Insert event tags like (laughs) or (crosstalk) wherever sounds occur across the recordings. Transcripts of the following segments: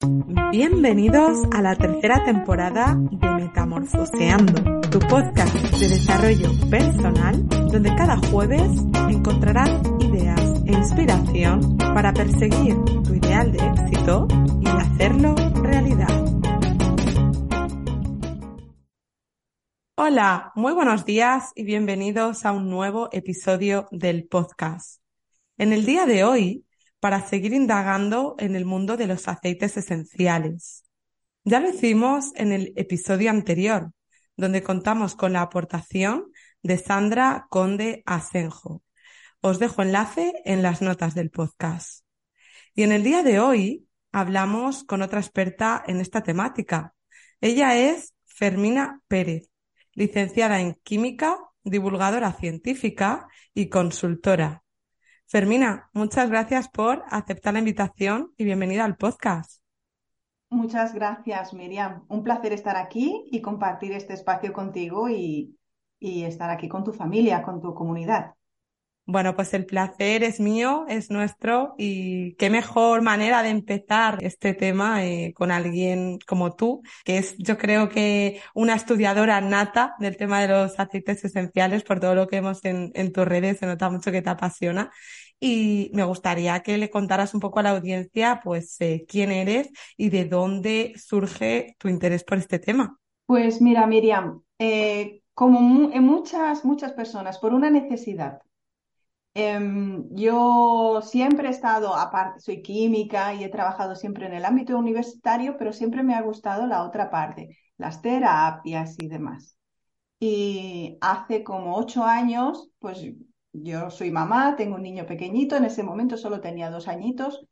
Bienvenidos a la tercera temporada de Metamorfoseando, tu podcast de desarrollo personal, donde cada jueves encontrarás ideas e inspiración para perseguir tu ideal de éxito y hacerlo realidad. Hola, muy buenos días y bienvenidos a un nuevo episodio del podcast. En el día de hoy para seguir indagando en el mundo de los aceites esenciales. Ya lo hicimos en el episodio anterior, donde contamos con la aportación de Sandra Conde Asenjo. Os dejo enlace en las notas del podcast. Y en el día de hoy hablamos con otra experta en esta temática. Ella es Fermina Pérez, licenciada en química, divulgadora científica y consultora Fermina, muchas gracias por aceptar la invitación y bienvenida al podcast. Muchas gracias, Miriam. Un placer estar aquí y compartir este espacio contigo y, y estar aquí con tu familia, con tu comunidad. Bueno, pues el placer es mío, es nuestro y qué mejor manera de empezar este tema eh, con alguien como tú, que es yo creo que una estudiadora nata del tema de los aceites esenciales por todo lo que vemos en, tus redes, se nota mucho que te apasiona y me gustaría que le contaras un poco a la audiencia pues eh, quién eres y de dónde surge tu interés por este tema. Pues mira, Miriam, eh, como en muchas, muchas personas, por una necesidad. Em, yo siempre he estado, aparte, soy química y he trabajado siempre en el ámbito universitario, pero siempre me ha gustado la otra parte, las terapias y demás. Y hace como ocho años, pues yo soy mamá, tengo un niño pequeñito, en ese momento solo tenía dos añitos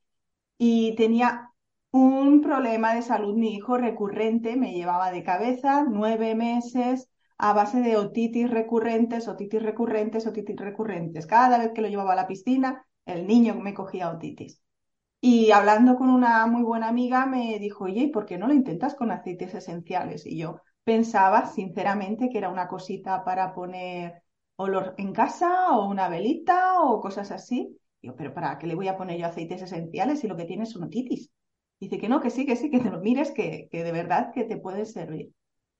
y tenía un problema de salud, mi hijo recurrente, me llevaba de cabeza nueve meses a base de otitis recurrentes, otitis recurrentes, otitis recurrentes. Cada vez que lo llevaba a la piscina, el niño me cogía otitis. Y hablando con una muy buena amiga, me dijo, oye, ¿y por qué no lo intentas con aceites esenciales? Y yo pensaba, sinceramente, que era una cosita para poner olor en casa o una velita o cosas así. Digo, pero ¿para qué le voy a poner yo aceites esenciales si lo que tiene es otitis? Dice que no, que sí, que sí, que te lo mires, que, que de verdad que te puede servir.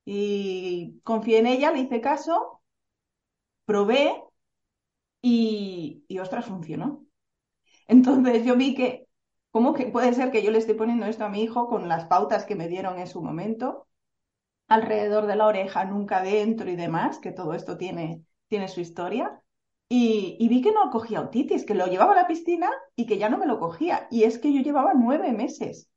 Y confié en ella, le hice caso, probé y, y ostras, funcionó. Entonces yo vi que, ¿cómo que puede ser que yo le esté poniendo esto a mi hijo con las pautas que me dieron en su momento? Alrededor de la oreja, nunca dentro y demás, que todo esto tiene, tiene su historia. Y, y, vi que no cogía otitis, que lo llevaba a la piscina y que ya no me lo cogía. Y es que yo llevaba nueve meses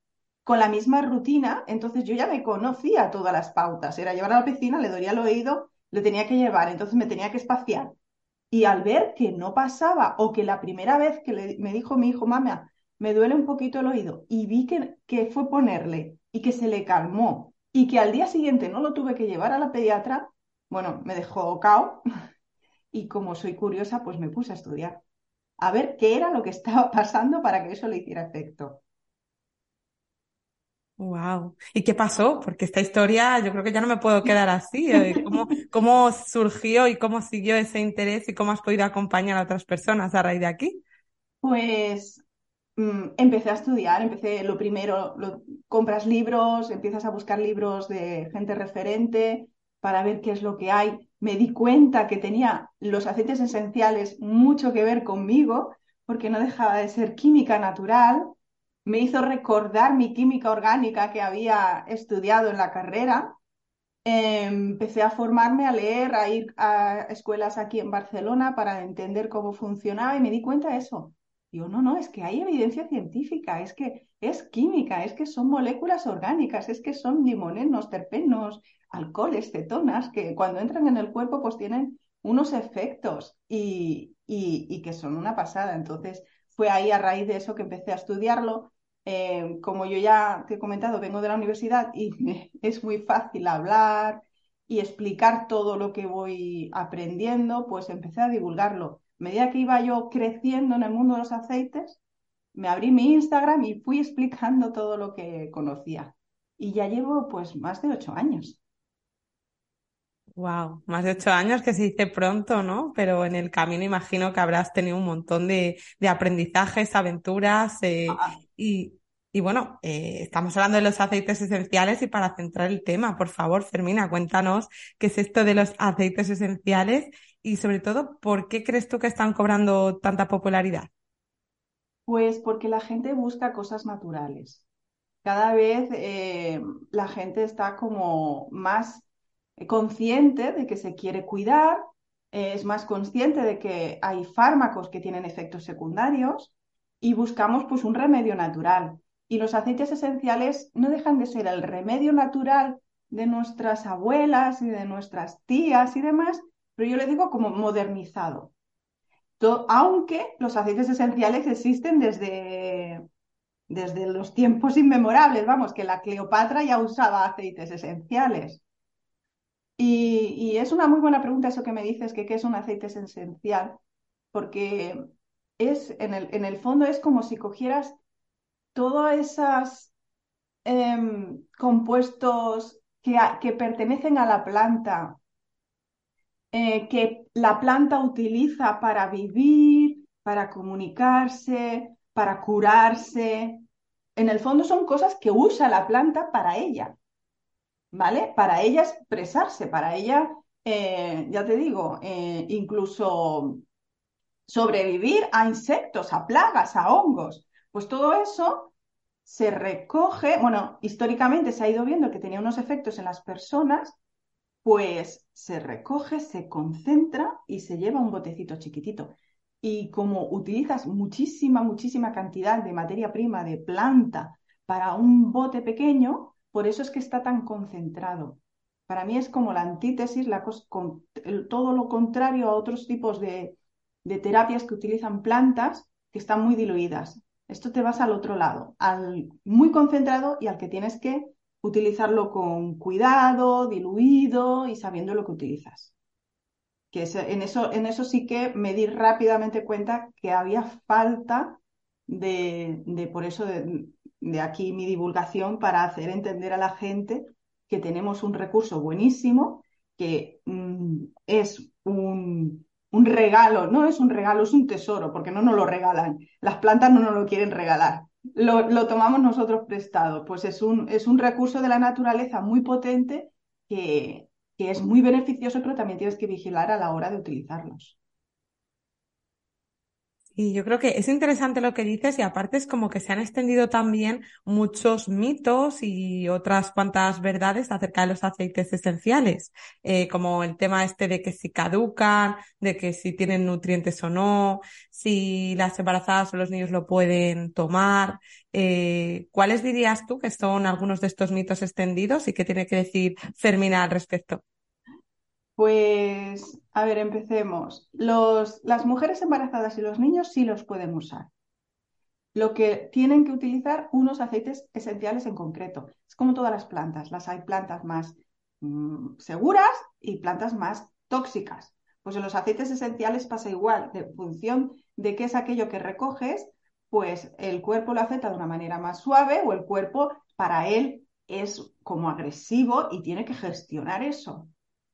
con la misma rutina, entonces yo ya me conocía todas las pautas. Era llevar a la piscina, le dolía el oído, le tenía que llevar, entonces me tenía que espaciar. Y al ver que no pasaba, o que la primera vez que me dijo mi hijo, mamá, me duele un poquito el oído, y vi que, que fue ponerle y que se le calmó, y que al día siguiente no lo tuve que llevar a la pediatra, bueno, me dejó cao, (laughs) y como soy curiosa, pues me puse a estudiar, a ver qué era lo que estaba (laughs) pasando para que eso le hiciera efecto. Wow. ¿Y qué pasó? Porque esta historia yo creo que ya no me puedo quedar así. ¿eh? ¿Cómo, cómo surgió y cómo siguió ese interés y cómo has podido acompañar a otras personas a raíz de aquí? Pues mm, empecé a estudiar, empecé lo primero, compras libros, empiezas a buscar libros de gente referente para ver qué es lo que hay. Me di cuenta que tenía los aceites esenciales mucho que ver conmigo porque no dejaba de ser química natural me hizo recordar mi química orgánica que había estudiado en la carrera. empecé a formarme, a leer, a ir a escuelas aquí en Barcelona para entender cómo funcionaba y me di cuenta de eso. Digo, no, no, es que hay evidencia científica, es que es química, es que son moléculas orgánicas, es que son limonenos, terpenos, alcoholes, cetonas, que cuando entran en el cuerpo pues tienen unos efectos y, y que son una pasada. Entonces fue ahí a raíz de eso que empecé a estudiarlo eh, como yo ya te he comentado, vengo de la universidad y (laughs) es muy fácil hablar y explicar todo lo que voy aprendiendo, pues empecé a divulgarlo. A medida que iba yo creciendo en el mundo de los aceites, me abrí mi Instagram y fui explicando todo lo que conocía. Y ya llevo pues más de ocho años. Wow, más de ocho años que se dice pronto, ¿no? Pero en el camino imagino que habrás tenido un montón de, aprendizajes, aventuras eh, ah. y, y, bueno, eh, estamos hablando de los aceites esenciales y para centrar el tema, por favor, Fermina, cuéntanos qué es esto de los aceites esenciales y sobre todo, ¿por qué crees tú que están cobrando tanta popularidad? Pues porque la gente busca cosas naturales. Cada vez eh, la gente está como más consciente de que se quiere cuidar, es más consciente de que hay fármacos que tienen efectos secundarios y buscamos pues un remedio natural. Y los aceites esenciales no dejan de ser el remedio natural de nuestras abuelas y de nuestras tías y demás, pero yo le digo como modernizado aunque los aceites esenciales existen desde, desde los tiempos inmemorables, vamos, que la Cleopatra ya usaba aceites esenciales. Y, es una muy buena pregunta eso que me dices, que qué es un aceite esencial, porque es, en el, en el fondo es como si cogieras todos esos em, compuestos que, pertenecen a la planta eh, que la planta utiliza para vivir, para comunicarse, para curarse. En el fondo son cosas que usa la planta para ella, ¿vale? Para ella expresarse, para ella, eh, ya te digo, eh, incluso sobrevivir a insectos, a plagas, a hongos. Pues todo eso se recoge, bueno, históricamente se ha ido viendo que tenía unos efectos en las personas pues se recoge, se concentra y se lleva un botecito chiquitito. Y como utilizas muchísima, muchísima cantidad de materia prima, de planta, para un bote pequeño, por eso es que está tan concentrado. Para mí es como la antítesis, la todo lo contrario a otros tipos de terapias que utilizan plantas que están muy diluidas. Esto te vas al otro lado, al muy concentrado y al que tienes que utilizarlo con cuidado, diluido y sabiendo lo que utilizas. Que en, eso, en eso sí que me di rápidamente cuenta que había falta de, de por eso de, aquí mi divulgación para hacer entender a la gente que tenemos un recurso buenísimo, que mm, es un, un regalo, no es un regalo, es un tesoro, porque no nos lo regalan. Las plantas no nos lo quieren regalar lo, tomamos nosotros prestado. Pues es un, es un recurso de la naturaleza muy potente que, que es muy beneficioso, pero también tienes que vigilar a la hora de utilizarlos. Y yo creo que es interesante lo que dices y aparte es como que se han extendido también muchos mitos y otras cuantas verdades acerca de los aceites esenciales, eh, como el tema este de que si caducan, de que si tienen nutrientes o no, si las embarazadas o los niños lo pueden tomar. Eh, ¿Cuáles dirías tú que son algunos de estos mitos extendidos y qué tiene que decir Fermina al respecto? Pues, a ver, empecemos. Las mujeres embarazadas y los niños sí los pueden usar. Lo que tienen que utilizar unos aceites esenciales en concreto. Es como todas las plantas. Las hay plantas más mm, seguras y plantas más tóxicas. Pues en los aceites esenciales pasa igual. De función de qué es aquello que recoges, pues el cuerpo lo acepta de una manera más suave o el cuerpo para él es como agresivo y tiene que gestionar eso.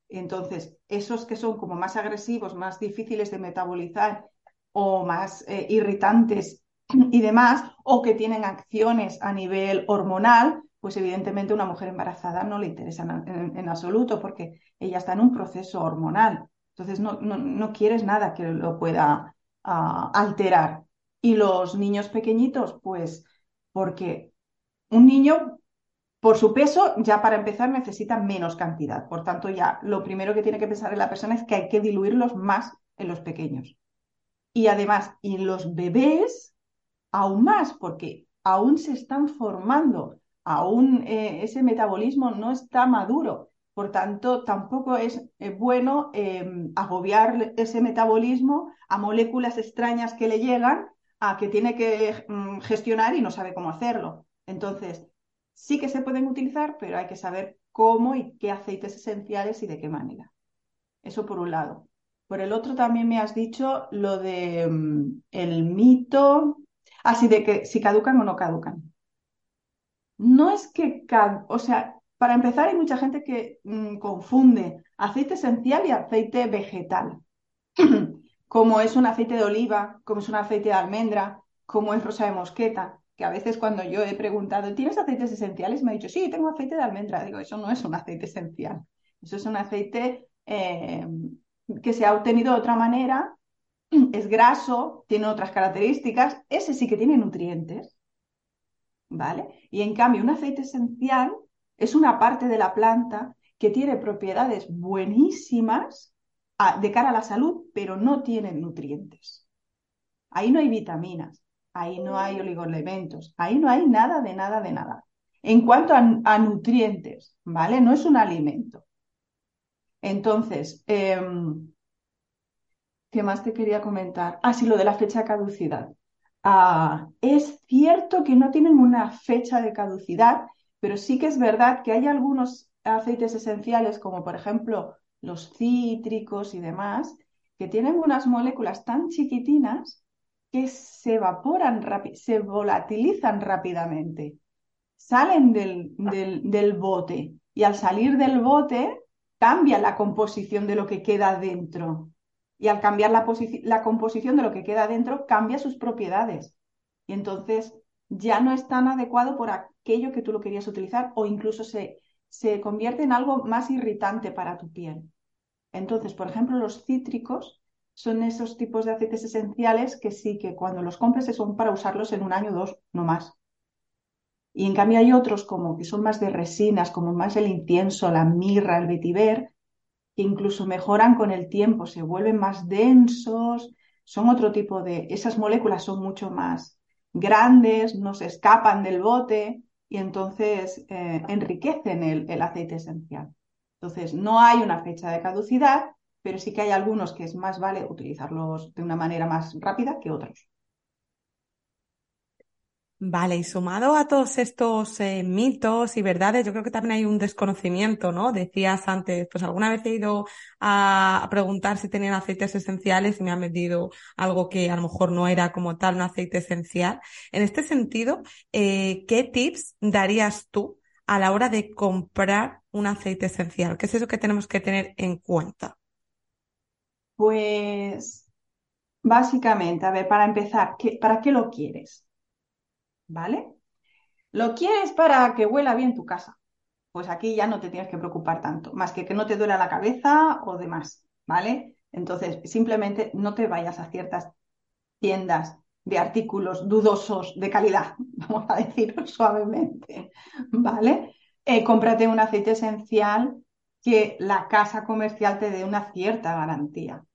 Entonces, esos que son como más agresivos, más difíciles de metabolizar o más eh, irritantes y demás, o que tienen acciones a nivel hormonal, pues evidentemente una mujer embarazada no le interesa en, absoluto porque ella está en un proceso hormonal. Entonces no, no, quieres nada que lo pueda ah, alterar. Y los niños pequeñitos, pues porque un niño por su peso, ya para empezar necesita menos cantidad. Por tanto, ya lo primero que tiene que pensar en la persona es que hay que diluirlos más en los pequeños. Y además, en los bebés, aún más, porque aún se están formando, aún eh, ese metabolismo no está maduro. Por tanto, tampoco es eh, bueno em, agobiar ese metabolismo a moléculas extrañas que le llegan a que tiene que mm, gestionar y no sabe cómo hacerlo. Entonces, sí que se pueden utilizar, pero hay que saber cómo y qué aceites esenciales y de qué manera. Eso por un lado. Por el otro también me has dicho lo de mm, el mito, así de que si caducan o no caducan. No es que, o sea, para empezar hay mucha gente que mm, confunde aceite esencial y aceite vegetal, (clears throat) como es un aceite de oliva, como es un aceite de almendra, como es rosa de mosqueta, que a veces cuando yo he preguntado, ¿tienes aceites esenciales? Me ha dicho, sí, tengo aceite de almendra. Digo, eso no es un aceite esencial, eso es un aceite eh, que se ha obtenido de otra manera, (clears throat) es graso, tiene otras características, ese sí que tiene nutrientes, ¿vale? Y en cambio, un aceite esencial es una parte de la planta que tiene propiedades buenísimas de cara a la salud, pero no tiene nutrientes. Ahí no hay vitaminas, ahí no hay oligoelementos, ahí no hay nada de nada de nada. En cuanto a nutrientes, ¿vale? No es un alimento. Entonces, em, ¿qué más te quería comentar? Ah, sí, lo de la fecha de caducidad. Ah, es cierto que no tienen una fecha de caducidad, pero sí que es verdad que hay algunos aceites esenciales, como por ejemplo los cítricos y demás, que tienen unas moléculas tan chiquitinas que se evaporan, se volatilizan rápidamente, salen del, del bote y al salir del bote cambia la composición de lo que queda dentro. Y al cambiar la, la composición de lo que queda dentro, cambia sus propiedades. Y entonces ya no es tan adecuado por aquello que tú lo querías utilizar o incluso se, se convierte en algo más irritante para tu piel. Entonces, por ejemplo, los cítricos son esos tipos de aceites esenciales que sí que cuando los compres son para usarlos en un año o dos, no más. Y en cambio hay otros como que son más de resinas, como más el incienso, la mirra, el vetiver, que incluso mejoran con el tiempo, se vuelven más densos, son otro tipo de, esas moléculas son mucho más grandes, no se escapan del bote y entonces eh, enriquecen el, el aceite esencial. Entonces, no hay una fecha de caducidad, pero sí que hay algunos que es más vale utilizarlos de una manera más rápida que otros. Vale, y sumado a todos estos eh, mitos y verdades, yo creo que también hay un desconocimiento, ¿no? Decías antes, pues alguna vez he ido a, preguntar si tenían aceites esenciales y me han vendido algo que a lo mejor no era como tal un aceite esencial. En este sentido, eh, ¿qué tips darías tú a la hora de comprar un aceite esencial? ¿Qué es eso que tenemos que tener en cuenta? Pues básicamente, a ver, para empezar, ¿para qué lo quieres? ¿vale? Lo quieres para que huela bien tu casa. Pues aquí ya no te tienes que preocupar tanto, más que que no te duela la cabeza o demás, ¿vale? Entonces, simplemente no te vayas a ciertas tiendas de artículos dudosos de calidad, (laughs) vamos a decirlo suavemente, ¿vale? Eh, cómprate un aceite esencial que la casa comercial te dé una cierta garantía.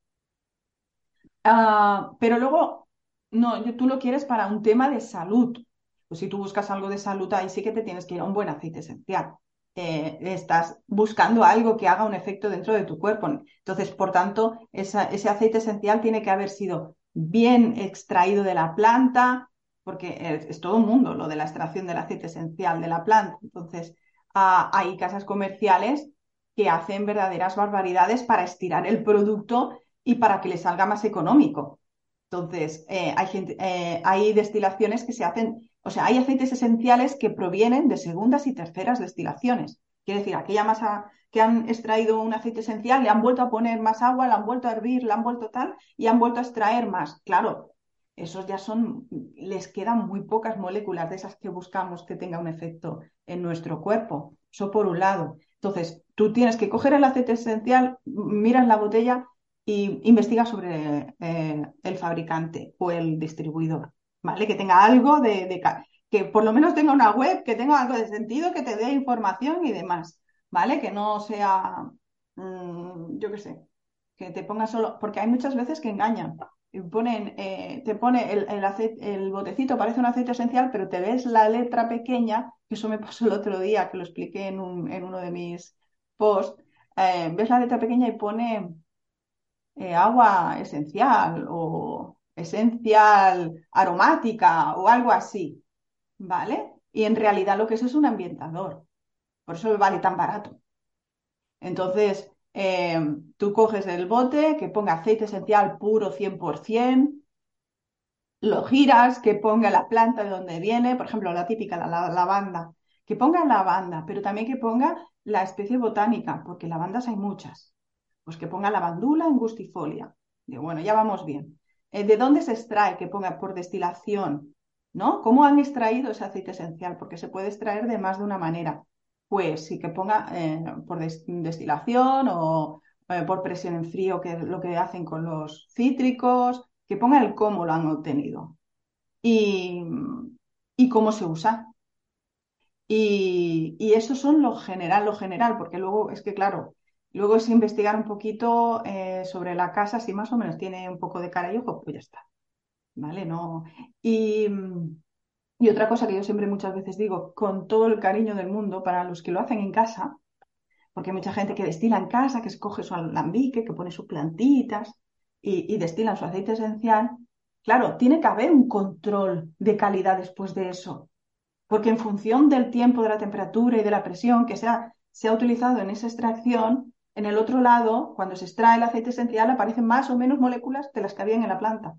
Ah, pero luego, no, tú lo quieres para un tema de salud, pues si tú buscas algo de salud, ahí sí que te tienes que ir a un buen aceite esencial. Eh, estás buscando algo que haga un efecto dentro de tu cuerpo. Entonces, por tanto, ese aceite esencial tiene que haber sido bien extraído de la planta, porque es, todo un mundo lo de la extracción del aceite esencial de la planta. Entonces, ah, hay casas comerciales que hacen verdaderas barbaridades para estirar el producto y para que le salga más económico. Entonces, eh, hay, eh, hay destilaciones que se hacen o sea, hay aceites esenciales que provienen de segundas y terceras destilaciones. Quiere decir, aquella masa que han extraído un aceite esencial, le han vuelto a poner más agua, la han vuelto a hervir, la han vuelto tal, y han vuelto a extraer más. Claro, esos ya son, les quedan muy pocas moléculas de esas que buscamos que tenga un efecto en nuestro cuerpo. Eso por un lado. Entonces, tú tienes que coger el aceite esencial, miras la botella y investigas sobre eh, el fabricante o el distribuidor. ¿vale? Que tenga algo de, que por lo menos tenga una web, que tenga algo de sentido, que te dé información y demás, ¿vale? Que no sea, mm, yo qué sé, que te ponga solo, porque hay muchas veces que engañan. Ponen, eh, te pone el, el, el botecito, parece un aceite esencial, pero te ves la letra pequeña, que eso me pasó el otro día, que lo expliqué en, un, en uno de mis posts, eh, ves la letra pequeña y pone eh, agua esencial o esencial aromática o algo así, ¿vale? Y en realidad lo que es es un ambientador. Por eso vale tan barato. Entonces, eh, tú coges el bote que ponga aceite esencial puro 100%, lo giras, que ponga la planta de donde viene, por ejemplo, la típica, la, lavanda, que ponga lavanda, pero también que ponga la especie botánica, porque lavandas hay muchas. Pues que ponga lavandula angustifolia. Digo, bueno, ya vamos bien. Eh, ¿De dónde se extrae? Que ponga por destilación, ¿no? ¿Cómo han extraído ese aceite esencial? Porque se puede extraer de más de una manera. Pues sí que ponga eh, por destilación o eh, por presión en frío, que es lo que hacen con los cítricos, que ponga el cómo lo han obtenido y, cómo se usa. Y, eso son lo general, lo general, porque luego es que, claro, luego es investigar un poquito eh, sobre la casa, si más o menos tiene un poco de cara y ojo, pues ya está. ¿Vale? No. Y, y otra cosa que yo siempre muchas veces digo, con todo el cariño del mundo, para los que lo hacen en casa, porque hay mucha gente que destila en casa, que escoge su alambique, que pone sus plantitas, y, destilan su aceite esencial, claro, tiene que haber un control de calidad después de eso. Porque en función del tiempo, de la temperatura y de la presión que se ha, se ha utilizado en esa extracción, en el otro lado, cuando se extrae el aceite esencial, aparecen más o menos moléculas de las que habían en la planta.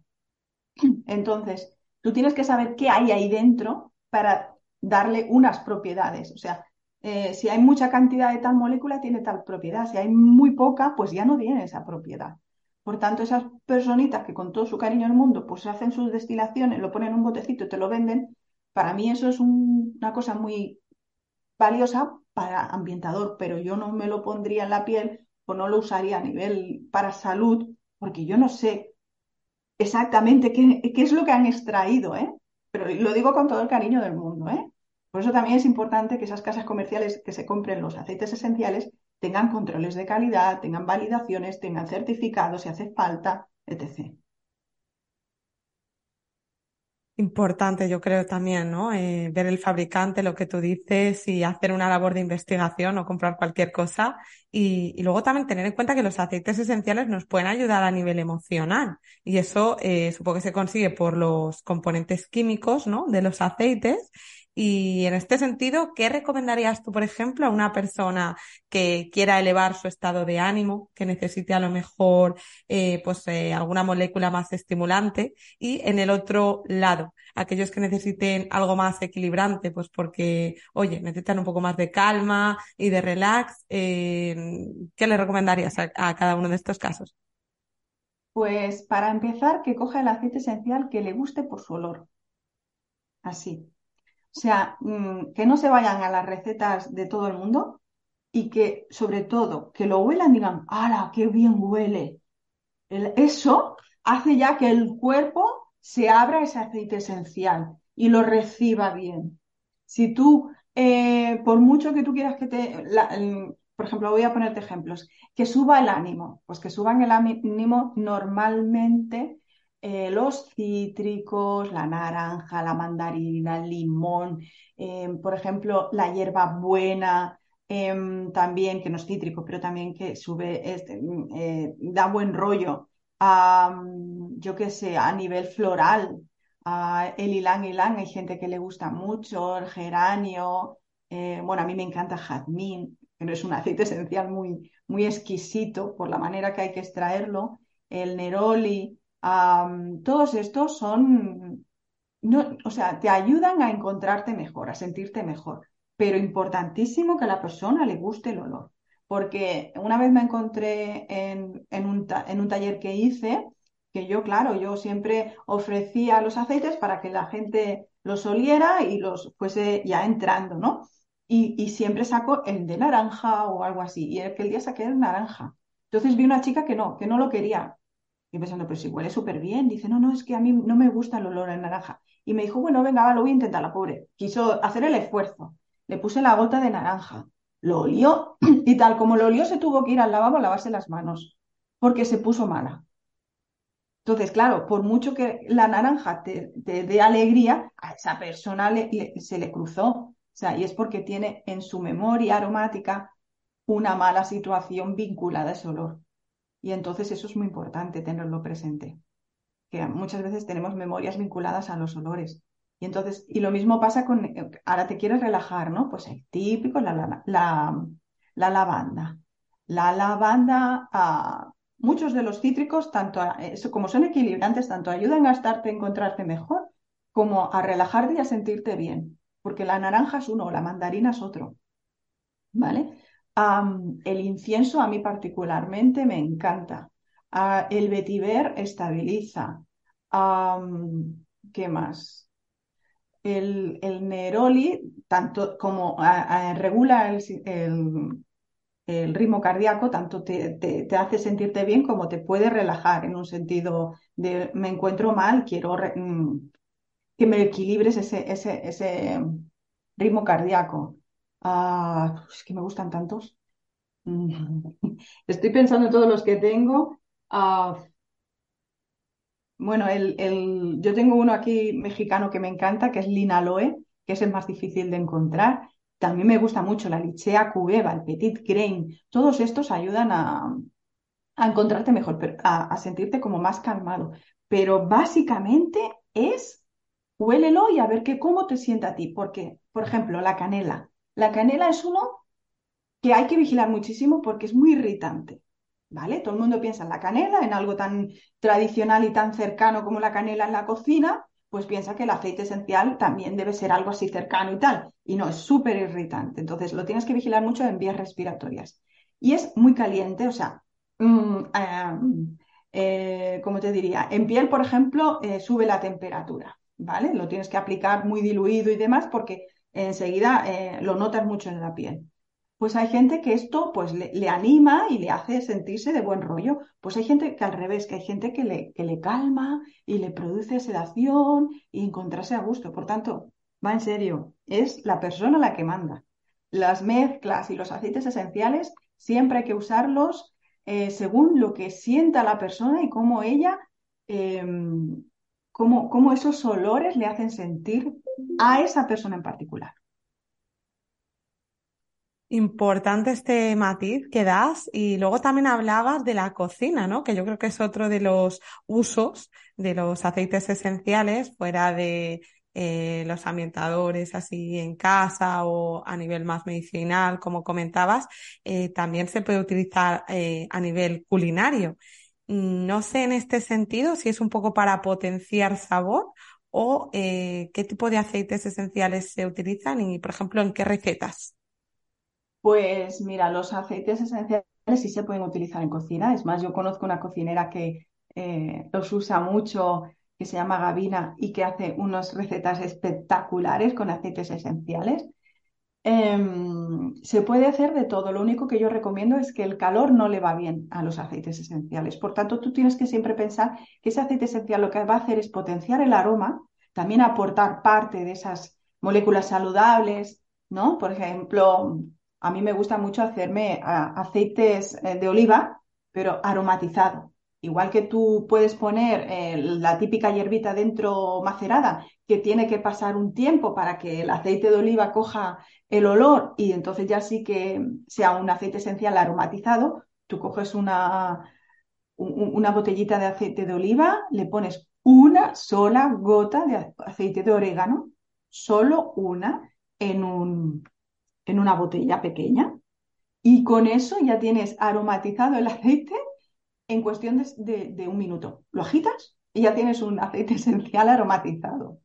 Entonces, tú tienes que saber qué hay ahí dentro para darle unas propiedades. O sea, eh, si hay mucha cantidad de tal molécula, tiene tal propiedad. Si hay muy poca, pues ya no tiene esa propiedad. Por tanto, esas personitas que con todo su cariño el mundo, pues hacen sus destilaciones, lo ponen en un botecito y te lo venden, para mí eso es una cosa muy valiosa para ambientador, pero yo no me lo pondría en la piel o no lo usaría a nivel para salud, porque yo no sé exactamente qué, qué es lo que han extraído, ¿eh? Pero lo digo con todo el cariño del mundo, ¿eh? Por eso también es importante que esas casas comerciales que se compren los aceites esenciales tengan controles de calidad, tengan validaciones, tengan certificados si hace falta, etc. Importante, yo creo también, ¿no? Eh, ver el fabricante, lo que tú dices y hacer una labor de investigación o comprar cualquier cosa. Y, luego también tener en cuenta que los aceites esenciales nos pueden ayudar a nivel emocional. Y eso eh, supongo que se consigue por los componentes químicos, ¿no? De los aceites y en este sentido, ¿qué recomendarías tú, por ejemplo, a una persona que quiera elevar su estado de ánimo, que necesite a lo mejor eh, pues eh, alguna molécula más estimulante? Y en el otro lado, aquellos que necesiten algo más equilibrante, pues porque, oye, necesitan un poco más de calma y de relax, eh, ¿qué le recomendarías a, a cada uno de estos casos? Pues para empezar, que coja el aceite esencial que le guste por su olor. Así. O sea, mm, que no se vayan a las recetas de todo el mundo y que, sobre todo, que lo huelan digan, ¡hala, qué bien huele! eso hace ya que el cuerpo se abra ese aceite esencial y lo reciba bien. Si tú, eh, por mucho que tú quieras que te, por ejemplo, voy a ponerte ejemplos, que suba el ánimo, pues que suban el ánimo normalmente eh, los cítricos, la naranja, la mandarina, el limón, em, por ejemplo, la hierba buena, em, también, que no es cítrico, pero también que sube, este, mm, eh, da buen rollo, yo qué sé, a nivel floral, el ylang ylang, hay gente que le gusta mucho, el geranio, eh, bueno, a mí me encanta jazmín, pero es un (laughs) aceite esencial muy, muy exquisito por la manera que hay que extraerlo, el neroli, todos estos son, no, o sea, te ayudan a encontrarte mejor, a sentirte mejor, pero importantísimo que a la persona le guste el olor, porque una vez me encontré en, en, un, en un taller que hice, que yo, claro, yo siempre ofrecía los aceites para que la gente los oliera y los fuese ya entrando, ¿no? Y, y, siempre saco el de naranja o algo así. Y aquel día saqué el naranja. Entonces vi una chica que no, que no lo quería. Y pensando, pero si huele súper bien. Dice, no, no, es que a mí no me gusta el olor a naranja. Y me dijo, bueno, venga, lo voy a intentar, la pobre. Quiso hacer el esfuerzo. Le puse la gota de naranja. Lo olió (clears throat) y tal como lo olió se tuvo que ir al lavabo a lavarse las manos porque se puso mala. Entonces, claro, por mucho que la naranja te, dé alegría, a esa persona se le cruzó. O sea, y es porque tiene en su memoria aromática una mala situación vinculada a ese olor. Y entonces eso es muy importante tenerlo presente. que muchas veces tenemos memorias vinculadas a los olores. Y entonces, y lo mismo pasa con, eh, ahora te quieres relajar, ¿no? Pues el típico, la, la, la, la lavanda. La lavanda, ah, muchos de los cítricos, tanto como son equilibrantes, tanto ayudan a estarte, a encontrarte mejor, como a relajarte y a sentirte bien. Porque la naranja es uno, la mandarina es otro. ¿Vale? El incienso a mí particularmente me encanta. Ah, el vetiver estabiliza. ¿Qué más? El, neroli, tanto como regula el, ritmo cardíaco, tanto te, hace sentirte bien como te puede relajar en un sentido de me encuentro mal, quiero mm, que me equilibres ese ritmo cardíaco. Ah, es que me gustan tantos. Estoy pensando en todos los que tengo. Ah, bueno, yo tengo uno aquí mexicano que me encanta, que es Linaloe, que es el más difícil de encontrar. También me gusta mucho la Lichea cubeba, el Petit Grain. Todos estos ayudan a, encontrarte mejor, a, a sentirte como más calmado. Pero básicamente es huélelo y a ver qué, cómo te sienta a ti. Porque, por ejemplo, la canela. La canela es uno que hay que vigilar muchísimo porque es muy irritante. ¿Vale? Todo el mundo piensa en la canela, en algo tan tradicional y tan cercano como la canela en la cocina, pues piensa que el aceite esencial también debe ser algo así cercano y tal. Y no, es súper irritante. Entonces lo tienes que vigilar mucho en vías respiratorias. Y es muy caliente, o sea, mm, em, eh, ¿cómo te diría? En piel, por ejemplo, eh, sube la temperatura, ¿vale? Lo tienes que aplicar muy diluido y demás porque enseguida eh, lo notas mucho en la piel pues hay gente que esto pues le, anima y le hace sentirse de buen rollo. Pues hay gente que al revés, que hay gente que le, que le calma y le produce sedación y encontrarse a gusto. Por tanto, va en serio, es la persona la que manda. Las mezclas y los aceites esenciales siempre hay que usarlos eh, según lo que sienta la persona y cómo ella, em, cómo, esos olores le hacen sentir a esa persona en particular. Importante este matiz que das y luego también hablabas de la cocina, ¿no? Que yo creo que es otro de los usos de los aceites esenciales fuera de eh, los ambientadores así en casa o a nivel más medicinal, como comentabas, eh, también se puede utilizar eh, a nivel culinario. No sé en este sentido si es un poco para potenciar sabor o qué tipo de aceites esenciales se utilizan y, por ejemplo, en qué recetas. Pues mira, los aceites esenciales sí se pueden utilizar en cocina. Es más, yo conozco una cocinera que eh, los usa mucho, que se llama Gavina y que hace unas recetas espectaculares con aceites esenciales. Em, se puede hacer de todo. Lo único que yo recomiendo es que el calor no le va bien a los aceites esenciales. Por tanto, tú tienes que siempre pensar que ese aceite esencial lo que va a hacer es potenciar el aroma, también aportar parte de esas moléculas saludables, ¿no? Por ejemplo, a mí me gusta mucho hacerme aceites eh, de oliva, pero aromatizado. Igual que tú puedes poner eh, la típica hierbita dentro macerada, que tiene que pasar un tiempo para que el aceite de oliva coja el olor y entonces ya sí que sea un aceite esencial aromatizado, tú coges una, una botellita de aceite de oliva, le pones una sola gota de aceite de orégano, solo una, en un, en una botella pequeña. Y con eso ya tienes aromatizado el aceite en cuestión de, un minuto. Lo agitas y ya tienes un aceite (laughs) esencial aromatizado.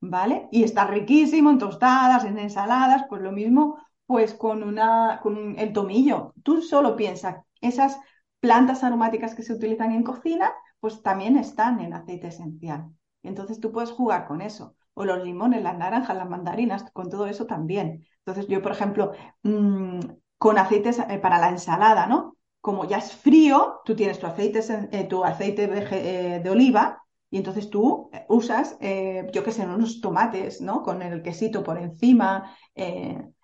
¿Vale? Y está riquísimo en tostadas, en ensaladas, pues lo mismo pues con, una, con el tomillo. Tú solo piensas, esas plantas aromáticas que se utilizan en cocina, pues también están en aceite esencial. Entonces tú puedes jugar con eso. O los limones, las naranjas, las mandarinas, con todo eso también. Entonces yo, por ejemplo, mm, con aceites eh, para la ensalada, ¿no? Como ya es frío, tú tienes tu aceite, eh, eh, de oliva y entonces tú usas, yo qué sé, unos tomates, ¿no? Con el quesito por encima,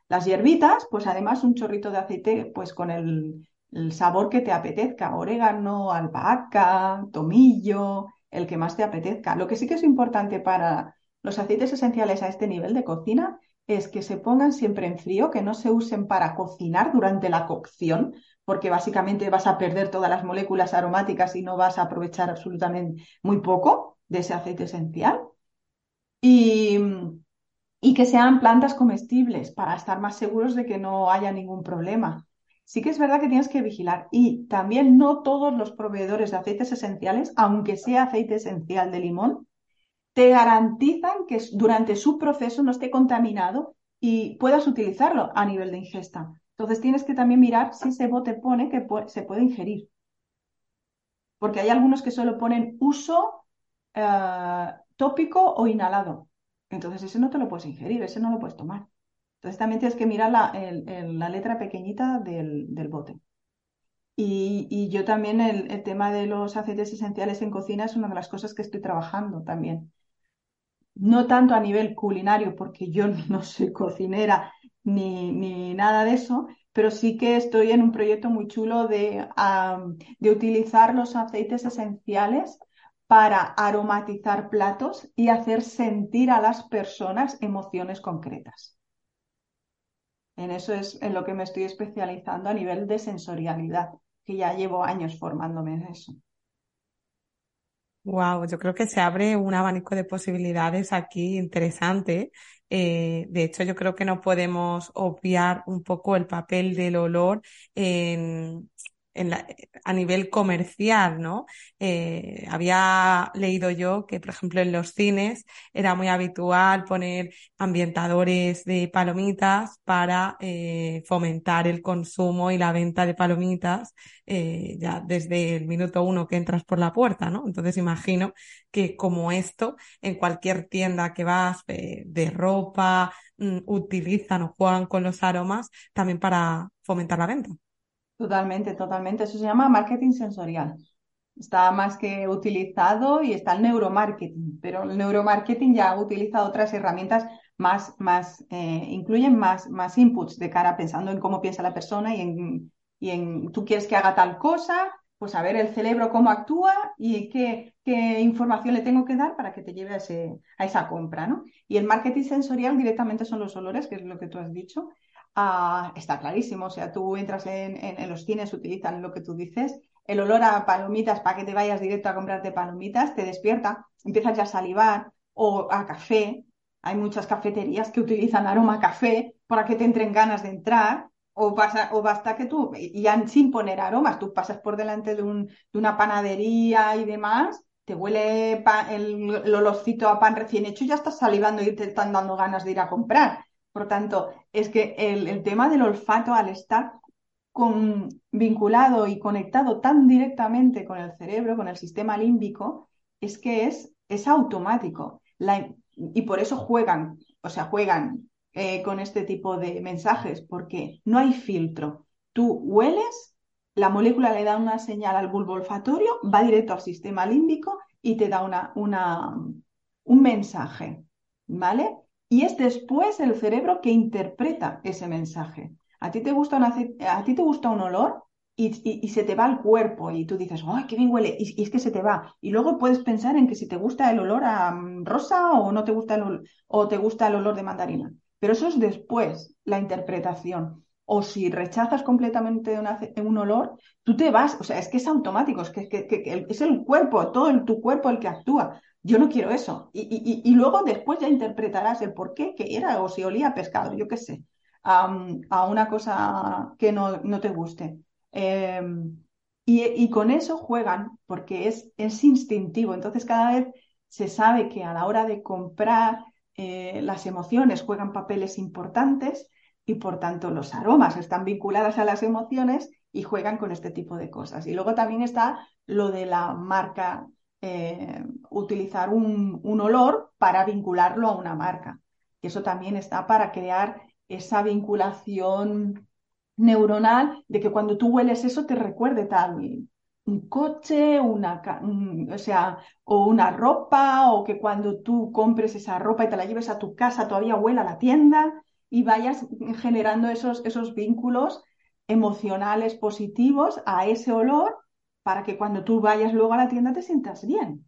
las hierbitas, pues además un chorrito de aceite, pues con el, el sabor que te apetezca, orégano, albahaca, tomillo, el que más te apetezca. Lo que sí que es importante para los aceites esenciales a este nivel de cocina es que se pongan siempre en frío, que no se usen para cocinar durante la cocción, porque básicamente vas a perder todas las moléculas aromáticas y no vas a aprovechar absolutamente muy poco de ese aceite esencial. Y, y que sean plantas comestibles para estar más seguros de que no haya ningún problema. Sí que es verdad que tienes que vigilar y también no todos los proveedores de aceites esenciales, aunque sea aceite esencial de limón, te garantizan que durante su proceso no esté contaminado y puedas utilizarlo a nivel de ingesta. Entonces tienes que también mirar si ese bote pone que se puede ingerir. Porque hay algunos que solo ponen uso eh, tópico o inhalado. Entonces ese no te lo puedes ingerir, ese no lo puedes tomar. Entonces también tienes que mirar la, la letra pequeñita del, bote. Y, yo también el, tema de los aceites esenciales en cocina es una de las cosas que estoy trabajando también. No tanto a nivel culinario, porque yo (laughs) no soy cocinera ni, ni nada de eso, pero sí que estoy en un proyecto muy chulo de, de utilizar los aceites esenciales para aromatizar platos y hacer sentir a las personas emociones concretas. En eso es en lo que me estoy especializando a nivel de sensorialidad, que ya llevo años formándome en eso. Wow, yo creo que se abre un abanico de posibilidades aquí interesante. Eh, de hecho, yo creo que no podemos obviar un poco el papel del olor en, a nivel comercial, ¿no? Eh, había leído yo que, por ejemplo, en los cines era muy habitual poner ambientadores de palomitas para eh, fomentar el consumo y la venta de palomitas eh, ya desde el minuto uno que entras por la puerta, ¿no? Entonces imagino que como esto, en cualquier tienda que vas de ropa, mm, utilizan o juegan con los aromas también para fomentar la venta. Totalmente, totalmente. Eso se llama marketing sensorial. Está más que utilizado y está el neuromarketing, pero el neuromarketing ya ha utilizado otras herramientas más, más eh, incluyen más, más inputs de cara pensando en cómo piensa la persona y en, y en tú quieres que haga tal cosa, pues a ver el cerebro cómo actúa y qué, qué información le tengo que dar para que te lleve a, ese, a esa compra, ¿no? Y el marketing sensorial directamente son los olores, que es lo que tú has dicho, Ah, está clarísimo. O sea, tú entras en, los cines, utilizan lo que tú dices. El olor a palomitas para que te vayas directo a comprarte palomitas te despierta, empiezas ya a salivar o a café. Hay muchas cafeterías que utilizan aroma a café para que te entren ganas de entrar. O, pasa, o basta que tú, ya sin poner aromas, tú pasas por delante de, un, de una panadería y demás, te huele el, el, olorcito a pan recién hecho y ya estás salivando y te están dando ganas de ir a comprar. Por tanto, es que el, tema del olfato, al estar vinculado y conectado tan directamente con el cerebro, con el sistema límbico, es que es, es automático. y por eso juegan, o sea, juegan eh, con este tipo de mensajes, porque no hay filtro. Tú hueles, la molécula le da una señal al bulbo olfatorio, va directo al sistema límbico y te da una, una, un mensaje. ¿Vale? Y es después el cerebro que interpreta ese mensaje. A ti te gusta un, a ti te gusta un olor y, se te va al cuerpo y tú dices, ¡ay, qué bien huele! Y, es que se te va. Y luego puedes pensar en que si te gusta el olor a mm, rosa o no te gusta el, o te gusta el olor de mandarina. Pero eso es después, la interpretación. O si rechazas completamente un olor, tú te vas, o sea, es que es automático, es que, es el cuerpo, todo tu cuerpo el que actúa yo no quiero eso. Y, luego después ya interpretarás el por qué, que era, o si olía a pescado, yo qué sé, a una cosa que no, no te guste. Em, y, con eso juegan porque es, es instintivo. Entonces cada vez se sabe que a la hora de comprar eh, las emociones juegan papeles importantes y por tanto los aromas están vinculadas a las emociones y juegan con este tipo de cosas. Y luego también está lo de la marca eh, utilizar un, olor para vincularlo a una marca. Y eso también está para crear esa vinculación neuronal de que cuando tú hueles eso te recuerde tal un coche, una, o sea, o una ropa, o que cuando tú compres esa ropa y te la lleves a tu casa todavía huela la tienda y vayas generando esos, esos vínculos emocionales positivos a ese olor para que cuando tú vayas luego a la tienda te sientas bien.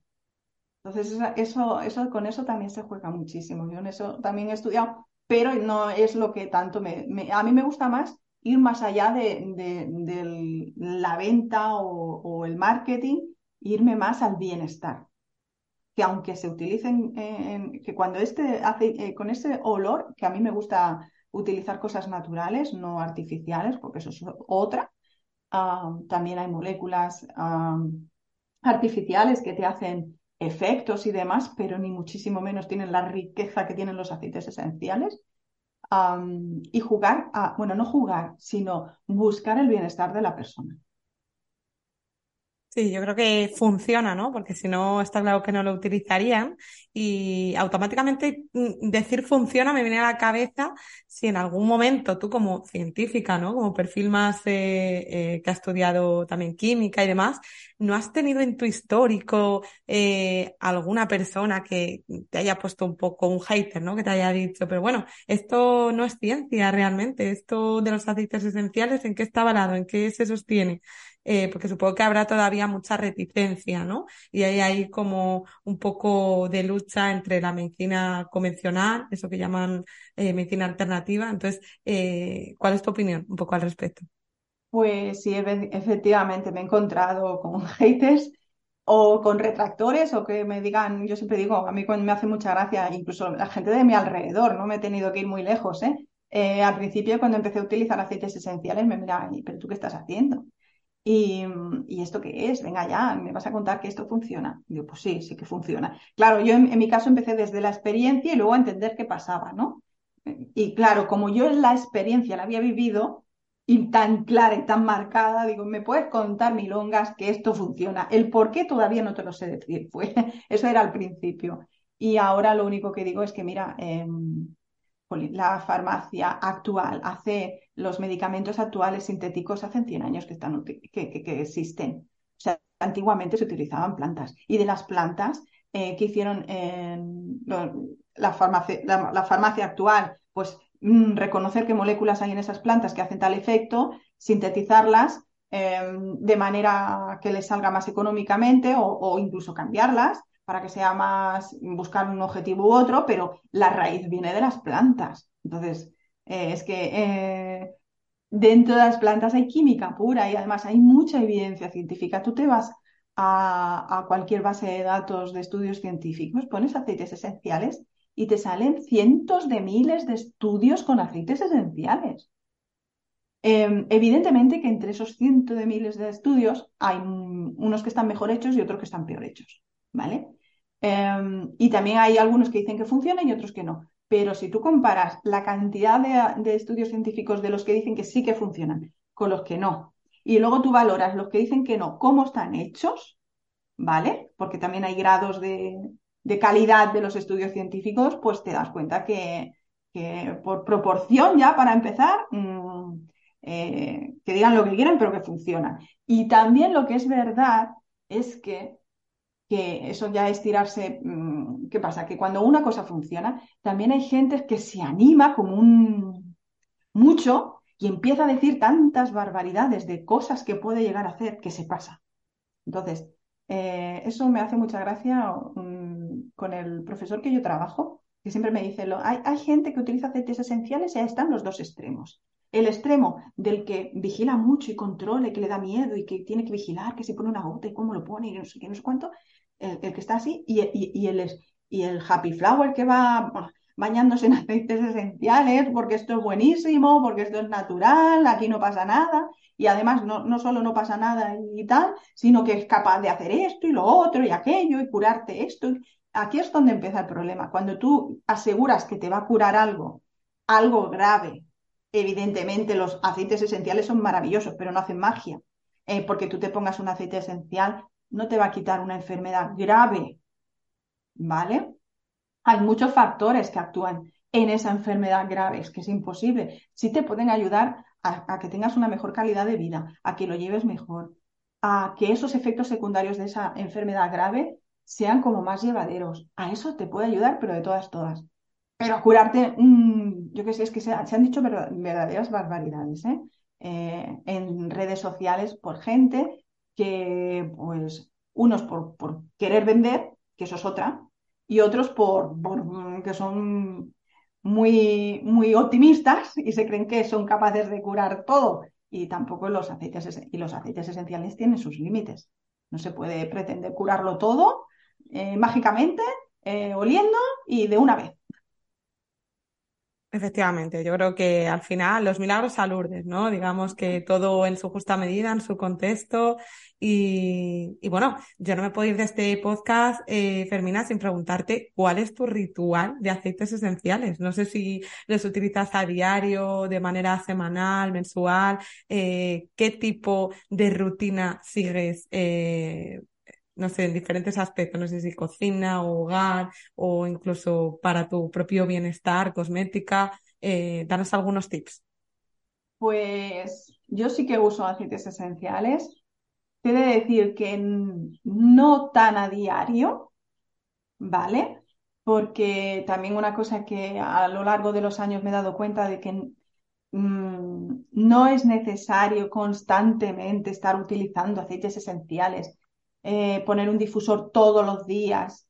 Entonces, eso, eso, con eso también se juega muchísimo. Yo en eso también he estudiado, pero no es lo que tanto me, A mí me gusta más ir más allá de, la venta o, el marketing, irme más al bienestar. Que aunque se utilicen, que cuando este hace, eh, con ese olor, que a mí me gusta utilizar cosas naturales, no artificiales, porque eso es otra, ah, también hay moléculas ah, artificiales que te hacen efectos y demás, pero ni muchísimo menos tienen la riqueza que tienen los aceites esenciales y jugar a, bueno, no jugar, sino buscar el bienestar de la persona. Sí, yo creo que funciona, ¿no? Porque si no, está claro que no lo utilizarían. Y automáticamente mm, decir funciona me viene a la cabeza si en algún momento tú como científica, ¿no? Como perfil más eh, eh, que ha estudiado también química y demás, ¿no has tenido en tu histórico eh, alguna persona que te haya puesto un poco un hater, ¿no? Que te haya dicho, pero bueno, esto no es ciencia realmente, esto de los aceites esenciales, ¿en qué está avalado? ¿En qué se sostiene? Eh, porque supongo que habrá todavía mucha reticencia, ¿no? Y hay ahí como un poco de lucha entre la medicina convencional, eso que llaman eh, medicina alternativa. Entonces, eh, ¿cuál es tu opinión un poco al respecto? Pues sí, efectivamente me he encontrado con (laughs) haters o con retractores o que me digan, yo siempre digo, a mí me hace mucha gracia, incluso la gente de mi alrededor, no me he tenido que ir muy lejos, ¿eh? al principio, cuando empecé a utilizar aceites esenciales, me miraban, ¿pero tú qué estás haciendo? Y, esto qué es? Venga ya, me vas a contar que esto funciona. digo, pues sí, sí que funciona. Claro, yo en, mi caso empecé desde la experiencia y luego a entender qué pasaba, ¿no? Y claro, como yo en la experiencia la había vivido y tan clara y tan marcada, digo, me puedes contar milongas que esto funciona. El por qué todavía no te lo sé decir, (laughs) fue, eso era al principio. Y ahora lo único que digo es que, mira, em, la farmacia actual hace los medicamentos actuales sintéticos hace 100 años que, están, que, existen. O sea, antiguamente se utilizaban plantas. Y de las plantas eh, que hicieron la, farmacia, la, farmacia actual, pues mm, reconocer qué moléculas hay en esas plantas que hacen tal efecto, sintetizarlas em, de manera que les salga más económicamente o incluso cambiarlas para que sea más buscar un objetivo u otro, pero la raíz viene de las plantas. Entonces, eh, es que eh, dentro de las plantas hay química pura y además hay mucha evidencia científica. Tú te vas a, cualquier base de datos de estudios científicos, pones aceites esenciales y te salen cientos de miles de estudios con aceites esenciales. Em, evidentemente que entre esos cientos de miles de estudios hay unos que están mejor hechos y otros que están peor hechos. ¿vale? Em, y también hay algunos que dicen que funcionan y otros que no. Pero si tú comparas la cantidad de, estudios científicos de los que dicen que sí que funcionan con los que no, y luego tú valoras los que dicen que no, cómo están hechos, ¿vale? Porque también hay grados de, calidad de los estudios científicos, pues te das cuenta que, por proporción ya, para empezar, mm, eh, que digan lo que quieran, pero que funcionan. Y también lo que es verdad es que que eso ya es tirarse. Mm, ¿Qué pasa? Que cuando una cosa funciona, también hay gente que se anima como un mucho y empieza a decir tantas barbaridades de cosas que puede llegar a hacer que se pasa. Entonces, eh, eso me hace mucha gracia mm, con el profesor que yo trabajo, que siempre me dice, lo, hay, hay gente que utiliza aceites esenciales y ahí están los dos extremos. El extremo del que vigila mucho y controla y que le da miedo y que tiene que vigilar, que se pone una gota y cómo lo pone y no sé qué, no sé cuánto, el, que está así, y, y, el, y el happy flower que va bañándose en aceites esenciales, porque esto es buenísimo, porque esto es natural, aquí no pasa nada, y además no, no solo no pasa nada y tal, sino que es capaz de hacer esto y lo otro y aquello y curarte esto. Aquí es donde empieza el problema. Cuando tú aseguras que te va a curar algo, algo grave, Evidentemente, los aceites esenciales son maravillosos, pero no hacen magia. Eh, porque tú te pongas un aceite esencial, no te va a quitar una enfermedad grave. ¿Vale? Hay muchos factores que actúan en esa enfermedad grave, es que es imposible. Sí te pueden ayudar a, que tengas una mejor calidad de vida, a que lo lleves mejor, a que esos efectos secundarios de esa enfermedad grave sean como más llevaderos. A eso te puede ayudar, pero de todas, todas. Pero curarte, yo qué sé, es que se, han dicho verdaderas barbaridades ¿eh? ¿eh? en redes sociales por gente que, pues, unos por, querer vender, que eso es otra, y otros por, que son muy, muy optimistas y se creen que son capaces de curar todo. Y tampoco los aceites, y los aceites esenciales tienen sus límites. No se puede pretender curarlo todo eh, mágicamente, eh, oliendo y de una vez. Efectivamente, yo creo que al final los milagros a ¿no? Digamos que todo en su justa medida, en su contexto. Y, bueno, yo no me puedo ir de este podcast, eh, Fermina, sin preguntarte cuál es tu ritual de aceites esenciales. No sé si los utilizas a diario, de manera semanal, mensual, eh, qué tipo de rutina sigues eh, no sé, en diferentes aspectos, no sé si cocina hogar o incluso para tu propio bienestar, cosmética. Eh, danos algunos tips. Pues yo sí que uso aceites esenciales. Te de decir que no tan a diario, ¿vale? Porque también una cosa que a lo largo de los años me he dado cuenta de que mm, no es necesario constantemente estar utilizando aceites esenciales eh, poner un difusor todos los días,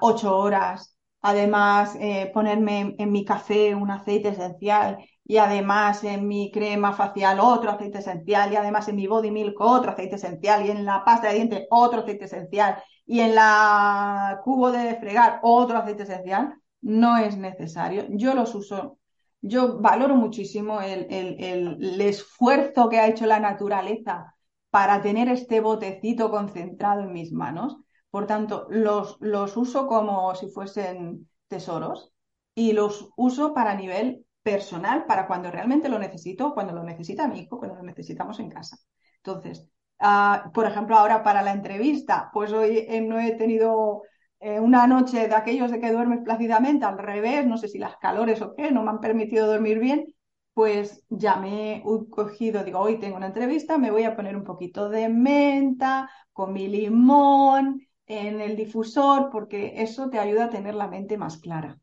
ocho horas, además eh, ponerme en, mi café un aceite esencial y además en mi crema facial otro aceite esencial y además en mi body milk otro aceite esencial y en la pasta de dientes otro aceite esencial y en la cubo de fregar otro aceite esencial, no es necesario. Yo los uso yo valoro muchísimo el, el, esfuerzo que ha hecho la naturaleza para tener este botecito concentrado en mis manos. Por tanto, los, los uso como si fuesen tesoros y los uso para nivel personal, para cuando realmente lo necesito, cuando lo necesita mi hijo, cuando lo necesitamos en casa. Entonces, ah, por ejemplo, ahora para la entrevista, pues hoy eh, no he tenido eh, una noche de aquellos de que duermes plácidamente, al revés, no sé si las calores o qué, no me han permitido dormir bien, pues ya me he cogido, digo, hoy tengo una entrevista, me voy a poner un poquito de menta con mi limón en el difusor, porque eso te ayuda a tener la mente más clara.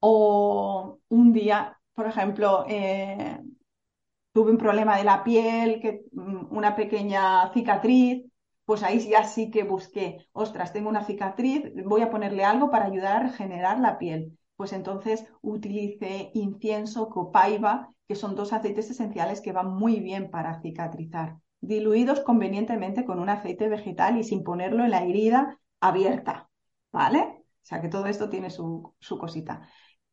O un día, por ejemplo, eh, tuve un problema de la piel, que, mm, una pequeña cicatriz, pues ahí ya sí que busqué, ostras, tengo una cicatriz, voy a ponerle algo para ayudar a regenerar la piel pues entonces utilice incienso, copaiba, que son dos aceites esenciales que van muy bien para cicatrizar, diluidos convenientemente con un aceite vegetal y sin ponerlo en la herida abierta, ¿vale? O sea que todo esto tiene su, su cosita.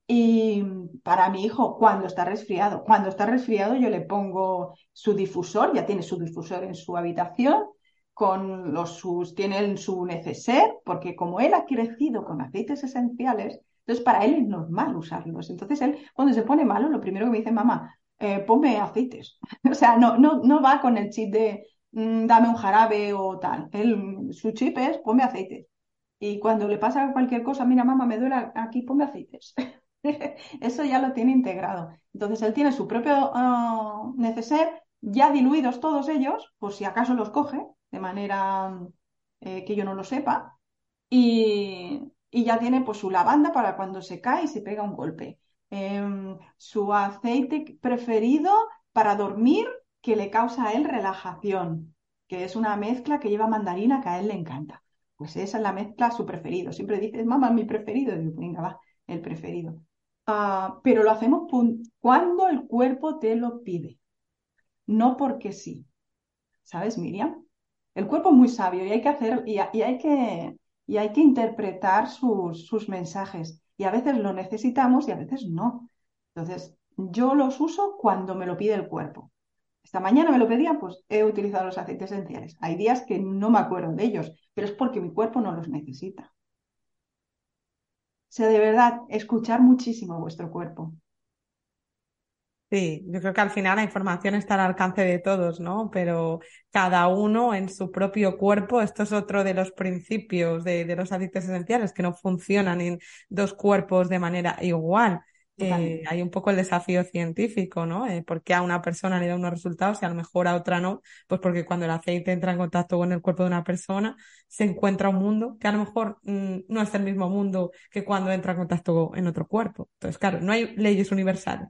Y para mi hijo, cuando está resfriado, cuando está resfriado yo le pongo su difusor, ya tiene su difusor en su habitación, con los sus, tiene su neceser, porque como él ha crecido con aceites esenciales, entonces, para él es normal usarlos. Entonces, él, cuando se pone malo, lo primero que me dice, mamá, eh, ponme aceites. (laughs) o sea, no, no, no va con el chip de mm, dame un jarabe o tal. Él, su chip es ponme aceites. Y cuando le pasa cualquier cosa, mira, mamá, me duele aquí, ponme aceites. (laughs) Eso ya lo tiene integrado. Entonces, él tiene su propio uh, neceser, ya diluidos todos ellos, por si acaso los coge, de manera eh, que yo no lo sepa. Y, y ya tiene pues su lavanda para cuando se cae y se pega un golpe. Em, su aceite preferido para dormir que le causa a él relajación, que es una mezcla que lleva mandarina que a él le encanta. Pues esa es la mezcla su preferido. Siempre dices, mamá, mi preferido. Y digo, venga, va, el preferido. Ah, pero lo hacemos cuando el cuerpo te lo pide, no porque sí. ¿Sabes, Miriam? El cuerpo es muy sabio y hay que hacer, y hay que y hay que interpretar sus, sus mensajes. Y a veces lo necesitamos y a veces no. Entonces, yo los uso cuando me lo pide el cuerpo. Esta mañana me lo pedían, pues he utilizado los aceites esenciales. Hay días que no me acuerdo de ellos, pero es porque mi cuerpo no los necesita. O sea, de verdad, escuchar muchísimo vuestro cuerpo. Sí, yo creo que al final la información está al alcance de todos, ¿no? Pero cada uno en su propio cuerpo, esto es otro de los principios de, de los aceites esenciales, que no funcionan en dos cuerpos de manera igual. Eh, hay un poco el desafío científico, ¿no? Eh, porque a una persona le da unos resultados y a lo mejor a otra no, pues porque cuando el aceite entra en contacto con el cuerpo de una persona, se encuentra un mundo que a lo mejor mm, no es el mismo mundo que cuando entra en contacto en otro cuerpo. Entonces, claro, no hay leyes universales.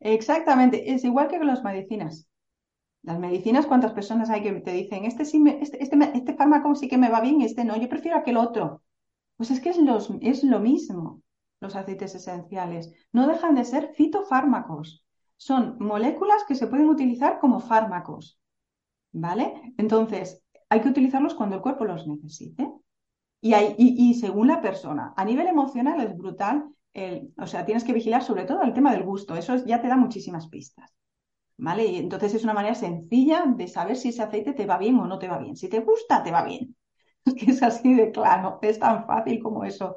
Exactamente, es igual que con las medicinas. Las medicinas, ¿cuántas personas hay que te dicen, este, sí este, este, este, fármaco sí que me va bien y este no, yo prefiero aquel otro? Pues es que es lo mismo. los aceites esenciales. No dejan de ser fitofármacos. Son moléculas que se pueden utilizar como fármacos. ¿Vale? Entonces, hay que utilizarlos cuando el cuerpo los necesite. Y, hay, y, según la persona, a nivel emocional es brutal, o sea, tienes que vigilar sobre todo el tema del gusto, eso ya te da muchísimas pistas. ¿Vale? Y entonces es una manera sencilla de saber si ese aceite te va bien o no te va bien. Si te gusta, te va bien. (laughs) Es que es así de claro, es tan fácil como eso.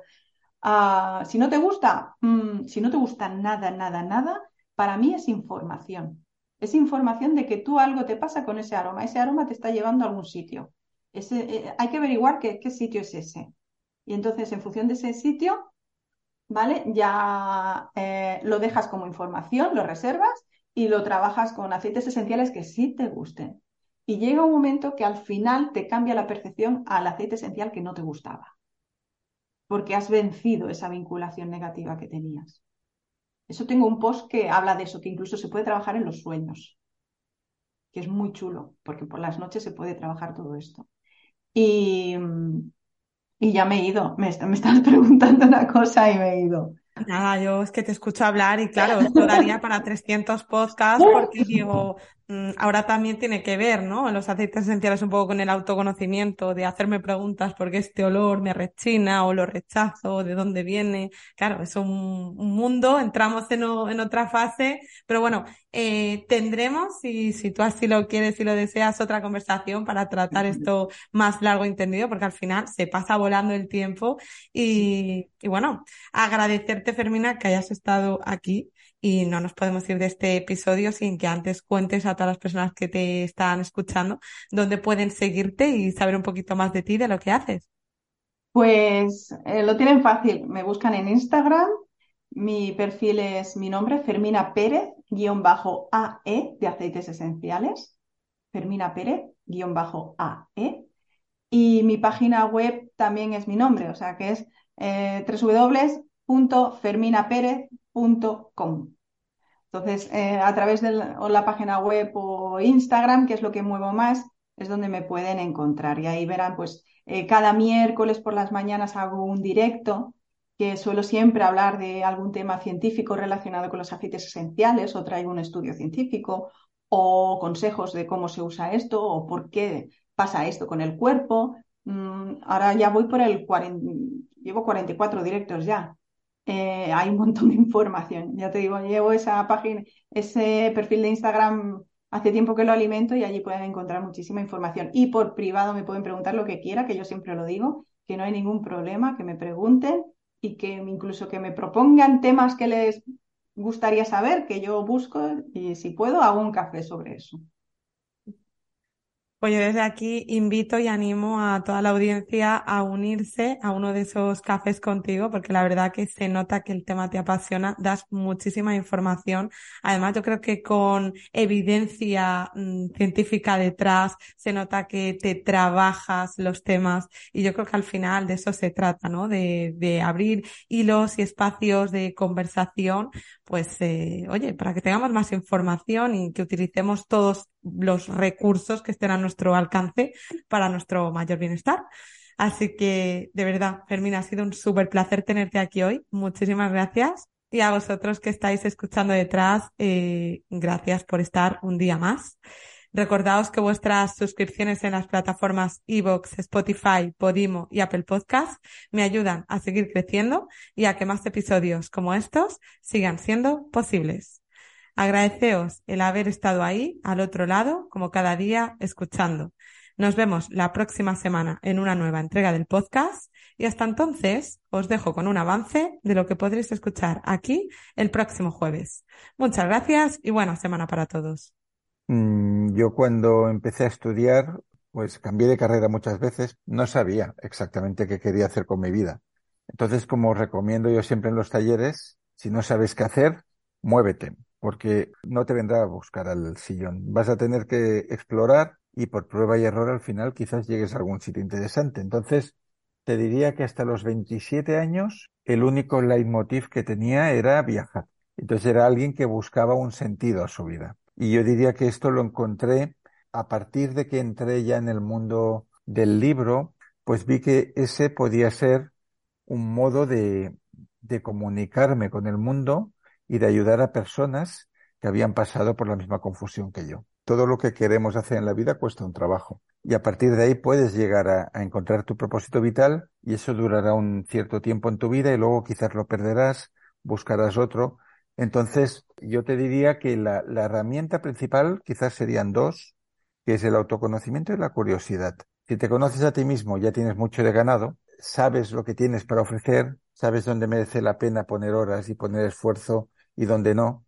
Ah, si no te gusta, mm, si no te gusta nada, nada, nada, para mí es información. Es información de que tú algo te pasa con ese aroma. Ese aroma te está llevando a algún sitio. Eh, hay que averiguar qué, sitio es ese. Y entonces, en función de ese sitio, ¿vale? Ya eh, lo dejas como información, lo reservas y lo trabajas con aceites esenciales que sí te gusten. Y llega un momento que al final te cambia la percepción al aceite esencial que no te gustaba porque has vencido esa vinculación negativa que tenías. Eso tengo un post que habla de eso, que incluso se puede trabajar en los sueños, que es muy chulo, porque por las noches se puede trabajar todo esto. Y, y ya me he ido, me, me (laughs) preguntando una cosa y me he ido. Nada, yo es que te escucho hablar y claro, esto daría para 300 podcasts porque digo, ahora también tiene que ver, ¿no? Los aceites esenciales un poco con el autoconocimiento, de hacerme preguntas por qué este olor me rechina o lo rechazo, de dónde viene. Claro, es un, mundo, entramos en, en, otra fase, pero bueno, eh, tendremos, si, si tú así lo quieres y lo deseas, otra conversación para tratar esto más largo entendido, porque al final se pasa volando el tiempo y, y bueno, agradecerte, Fermina, que hayas estado aquí y no nos podemos ir de este episodio sin que antes cuentes a todas las personas que te están escuchando dónde pueden seguirte y saber un poquito más de ti, de lo que haces. Pues eh, lo tienen fácil, me buscan en Instagram, mi perfil es mi nombre, Fermina Pérez, guion bajo AE de aceites esenciales, Fermina Pérez, guion bajo AE, y mi página web también es mi nombre, o sea que es eh, www.ferminaperez.com. Entonces, eh, a través de la, página web o Instagram, que es lo que muevo más, es donde me pueden encontrar. Y ahí verán, pues, eh, cada miércoles por las mañanas hago un directo que suelo siempre hablar de algún tema científico relacionado con los aceites esenciales o traigo un estudio científico o consejos de cómo se usa esto o por qué pasa esto con el cuerpo. Mm, ahora ya voy por el 40, llevo 44 directos ya. Eh, hay un montón de información. Ya te digo, llevo esa página, ese perfil de Instagram hace tiempo que lo alimento y allí pueden encontrar muchísima información. Y por privado me pueden preguntar lo que quiera, que yo siempre lo digo, que no hay ningún problema, que me pregunten y que incluso que me propongan temas que les gustaría saber, que yo busco y si puedo hago un café sobre eso. Pues yo desde aquí invito y animo a toda la audiencia a unirse a uno de esos cafés contigo, porque la verdad que se nota que el tema te apasiona, das muchísima información. Además, yo creo que con evidencia mm, científica detrás, se nota que te trabajas los temas y yo creo que al final de eso se trata, ¿no? De, de abrir hilos y espacios de conversación, pues, eh, oye, para que tengamos más información y que utilicemos todos los recursos que estén a nuestro alcance para nuestro mayor bienestar. Así que, de verdad, Fermina, ha sido un súper placer tenerte aquí hoy. Muchísimas gracias. Y a vosotros que estáis escuchando detrás, eh, gracias por estar un día más. Recordaos que vuestras suscripciones en las plataformas Evox, Spotify, Podimo y Apple Podcast me ayudan a seguir creciendo y a que más episodios como estos sigan siendo posibles. Agradeceos el haber estado ahí, al otro lado, como cada día, escuchando. Nos vemos la próxima semana en una nueva entrega del podcast y hasta entonces os dejo con un avance de lo que podréis escuchar aquí el próximo jueves. Muchas gracias y buena semana para todos. Mm, yo cuando empecé a estudiar, pues cambié de carrera muchas veces, no sabía exactamente qué quería hacer con mi vida. Entonces, como recomiendo yo siempre en los talleres, si no sabes qué hacer, muévete porque no te vendrá a buscar al sillón. Vas a tener que explorar y por prueba y error al final quizás llegues a algún sitio interesante. Entonces, te diría que hasta los 27 años el único leitmotiv que tenía era viajar. Entonces era alguien que buscaba un sentido a su vida. Y yo diría que esto lo encontré a partir de que entré ya en el mundo del libro, pues vi que ese podía ser un modo de, de comunicarme con el mundo y de ayudar a personas que habían pasado por la misma confusión que yo. Todo lo que queremos hacer en la vida cuesta un trabajo y a partir de ahí puedes llegar a, encontrar tu propósito vital y eso durará un cierto tiempo en tu vida y luego quizás lo perderás, buscarás otro. Entonces, yo te diría que la, la herramienta principal quizás serían dos, que es el autoconocimiento y la curiosidad. Si te conoces a ti mismo, ya tienes mucho de ganado, sabes lo que tienes para ofrecer, sabes dónde merece la pena poner horas y poner esfuerzo y dónde no.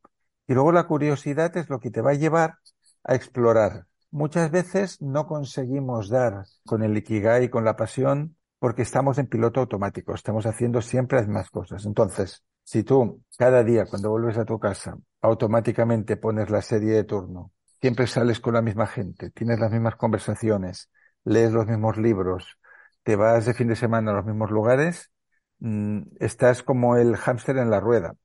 Y luego la curiosidad es lo que te va a llevar a explorar. Muchas veces no conseguimos dar con el ikigai, con la pasión, porque estamos en piloto automático, estamos haciendo siempre las cosas. Entonces, si tú cada día cuando vuelves a tu casa automáticamente pones la serie de turno, siempre sales con la misma gente, tienes las mismas conversaciones, lees los mismos libros, te vas de fin de semana a los mismos lugares, mm, estás como el hámster en la rueda.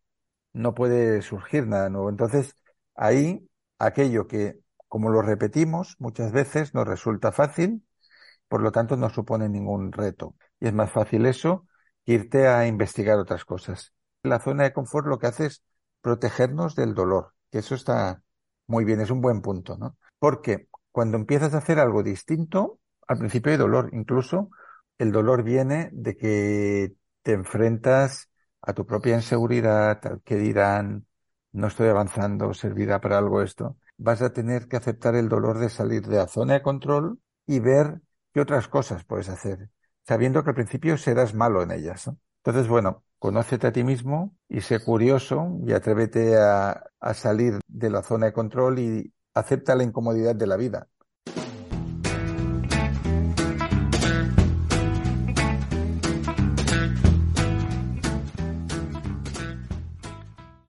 No puede surgir nada nuevo. Entonces, ahí, aquello que, como lo repetimos, muchas veces nos resulta fácil, por lo tanto no supone ningún reto. Y es más fácil eso que irte a investigar otras cosas. La zona de confort lo que hace es protegernos del dolor, que eso está muy bien, es un buen punto, ¿no? Porque cuando empiezas a hacer algo distinto, al principio hay dolor, incluso el dolor viene de que te enfrentas a tu propia inseguridad, al que dirán, no estoy avanzando, servirá para algo esto. Vas a tener que aceptar el dolor de salir de la zona de control y ver qué otras cosas puedes hacer, sabiendo que al principio serás malo en ellas. Entonces, bueno, conócete a ti mismo y sé curioso y atrévete a, a salir de la zona de control y acepta la incomodidad de la vida